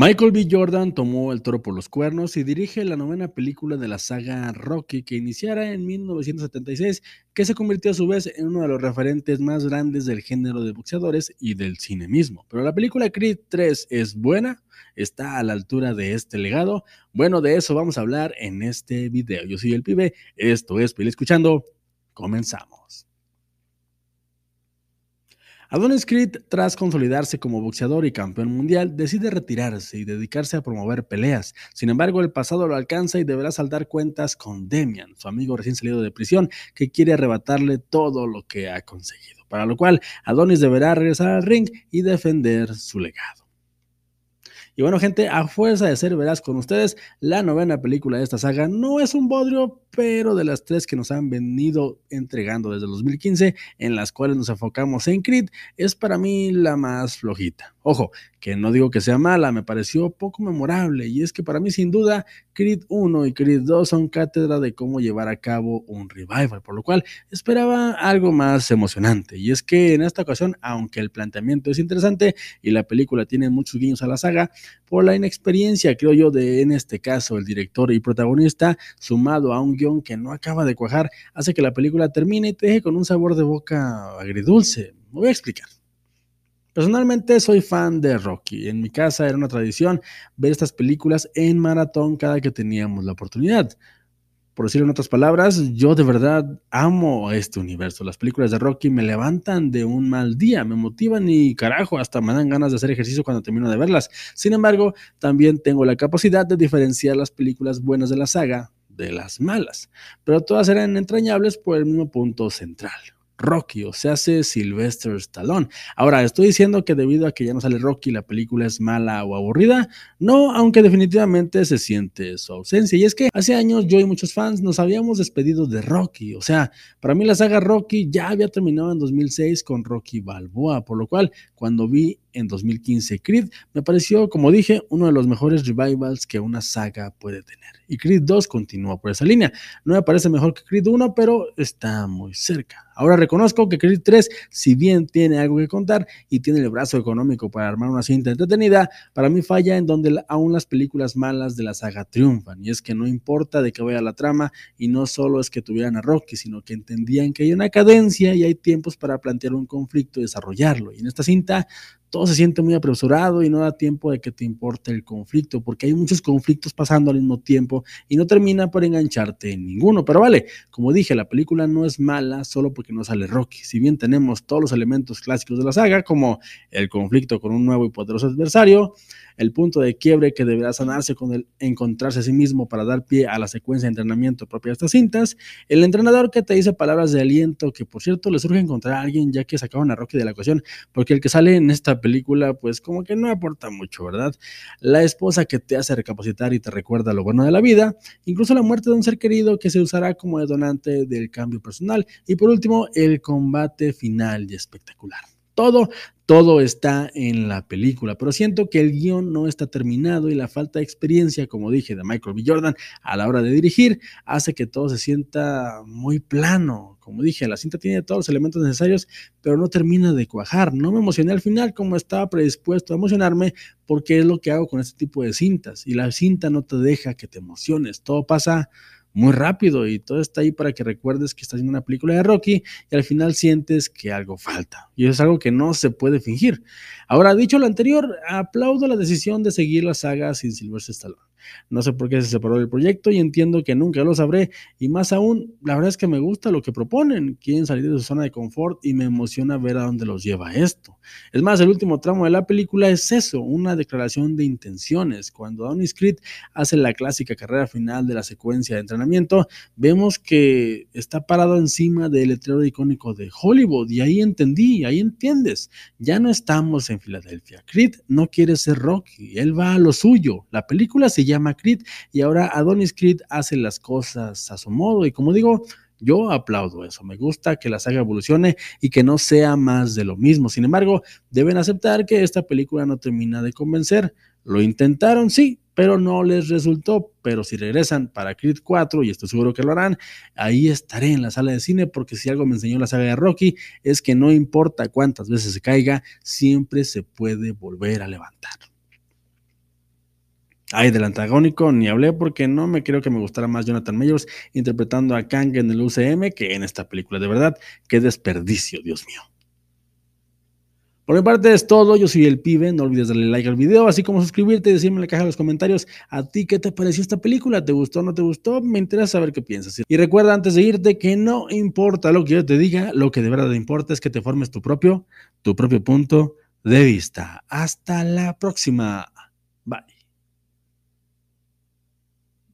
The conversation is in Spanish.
Michael B. Jordan tomó el toro por los cuernos y dirige la novena película de la saga Rocky que iniciara en 1976, que se convirtió a su vez en uno de los referentes más grandes del género de boxeadores y del cine mismo. Pero la película Creed 3 es buena, está a la altura de este legado. Bueno, de eso vamos a hablar en este video. Yo soy el pibe, esto es Pili Escuchando, comenzamos. Adonis Creed, tras consolidarse como boxeador y campeón mundial, decide retirarse y dedicarse a promover peleas. Sin embargo, el pasado lo alcanza y deberá saldar cuentas con Demian, su amigo recién salido de prisión, que quiere arrebatarle todo lo que ha conseguido. Para lo cual, Adonis deberá regresar al ring y defender su legado. Y bueno, gente, a fuerza de ser veraz con ustedes, la novena película de esta saga no es un bodrio, pero de las tres que nos han venido entregando desde 2015, en las cuales nos enfocamos en Creed, es para mí la más flojita. Ojo, que no digo que sea mala, me pareció poco memorable, y es que para mí sin duda Creed 1 y Creed 2 son cátedra de cómo llevar a cabo un revival, por lo cual esperaba algo más emocionante. Y es que en esta ocasión, aunque el planteamiento es interesante y la película tiene muchos guiños a la saga, por la inexperiencia, creo yo, de en este caso el director y protagonista, sumado a un guion que no acaba de cuajar, hace que la película termine y te deje con un sabor de boca agridulce. Me voy a explicar. Personalmente soy fan de Rocky. En mi casa era una tradición ver estas películas en maratón cada que teníamos la oportunidad. Por decirlo en otras palabras, yo de verdad amo este universo. Las películas de Rocky me levantan de un mal día, me motivan y carajo, hasta me dan ganas de hacer ejercicio cuando termino de verlas. Sin embargo, también tengo la capacidad de diferenciar las películas buenas de la saga de las malas, pero todas eran entrañables por el mismo punto central, Rocky, o se hace Sylvester Stallone. Ahora, ¿estoy diciendo que debido a que ya no sale Rocky la película es mala o aburrida? No, aunque definitivamente se siente su ausencia. Y es que hace años yo y muchos fans nos habíamos despedido de Rocky. O sea, para mí la saga Rocky ya había terminado en 2006 con Rocky Balboa, por lo cual cuando vi en 2015 Creed, me pareció, como dije, uno de los mejores revivals que una saga puede tener. Y Creed 2 continúa por esa línea. No me parece mejor que Creed 1, pero está muy cerca. Ahora reconozco que Creed 3, si bien tiene algo que contar y tiene el brazo económico para armar una cinta entretenida, para mí falla en donde aún las películas malas de la saga triunfan. Y es que no importa de qué vaya la trama, y no solo es que tuvieran a Rocky, sino que entendían que hay una cadencia y hay tiempos para plantear un conflicto y desarrollarlo. Y en esta cinta tá? Todo se siente muy apresurado y no da tiempo de que te importe el conflicto, porque hay muchos conflictos pasando al mismo tiempo y no termina por engancharte en ninguno. Pero vale, como dije, la película no es mala solo porque no sale Rocky. Si bien tenemos todos los elementos clásicos de la saga, como el conflicto con un nuevo y poderoso adversario, el punto de quiebre que deberá sanarse con el encontrarse a sí mismo para dar pie a la secuencia de entrenamiento propia de estas cintas, el entrenador que te dice palabras de aliento, que por cierto le surge encontrar a alguien ya que sacaron a Rocky de la ecuación, porque el que sale en esta película pues como que no aporta mucho, ¿verdad? La esposa que te hace recapacitar y te recuerda lo bueno de la vida, incluso la muerte de un ser querido que se usará como detonante del cambio personal y por último el combate final y espectacular. Todo, todo está en la película, pero siento que el guion no está terminado y la falta de experiencia, como dije, de Michael B. Jordan a la hora de dirigir, hace que todo se sienta muy plano. Como dije, la cinta tiene todos los elementos necesarios, pero no termina de cuajar. No me emocioné al final como estaba predispuesto a emocionarme, porque es lo que hago con este tipo de cintas. Y la cinta no te deja que te emociones. Todo pasa muy rápido y todo está ahí para que recuerdes que estás viendo una película de Rocky y al final sientes que algo falta. Y eso es algo que no se puede fingir. Ahora, dicho lo anterior, aplaudo la decisión de seguir la saga sin Sylvester Stallone. No sé por qué se separó del proyecto y entiendo que nunca lo sabré. Y más aún, la verdad es que me gusta lo que proponen. Quieren salir de su zona de confort y me emociona ver a dónde los lleva esto. Es más, el último tramo de la película es eso, una declaración de intenciones. Cuando Donny Creed hace la clásica carrera final de la secuencia de entrenamiento, vemos que está parado encima del letrero icónico de Hollywood y ahí entendí, ahí entiendes. Ya no estamos en Filadelfia. Creed no quiere ser Rocky, él va a lo suyo. La película se llama Creed y ahora Adonis Creed hace las cosas a su modo y como digo, yo aplaudo eso, me gusta que la saga evolucione y que no sea más de lo mismo. Sin embargo, deben aceptar que esta película no termina de convencer. Lo intentaron, sí, pero no les resultó. Pero si regresan para Creed 4, y estoy seguro que lo harán, ahí estaré en la sala de cine, porque si algo me enseñó la saga de Rocky es que no importa cuántas veces se caiga, siempre se puede volver a levantar. Ay, del antagónico ni hablé porque no me creo que me gustara más Jonathan Mayors interpretando a Kang en el UCM que en esta película. De verdad, qué desperdicio, Dios mío. Por mi parte es todo, yo soy el pibe, no olvides darle like al video, así como suscribirte y decirme en la caja de los comentarios a ti qué te pareció esta película, ¿te gustó o no te gustó? Me interesa saber qué piensas. Y recuerda antes de irte que no importa lo que yo te diga, lo que de verdad importa es que te formes tu propio, tu propio punto de vista. Hasta la próxima.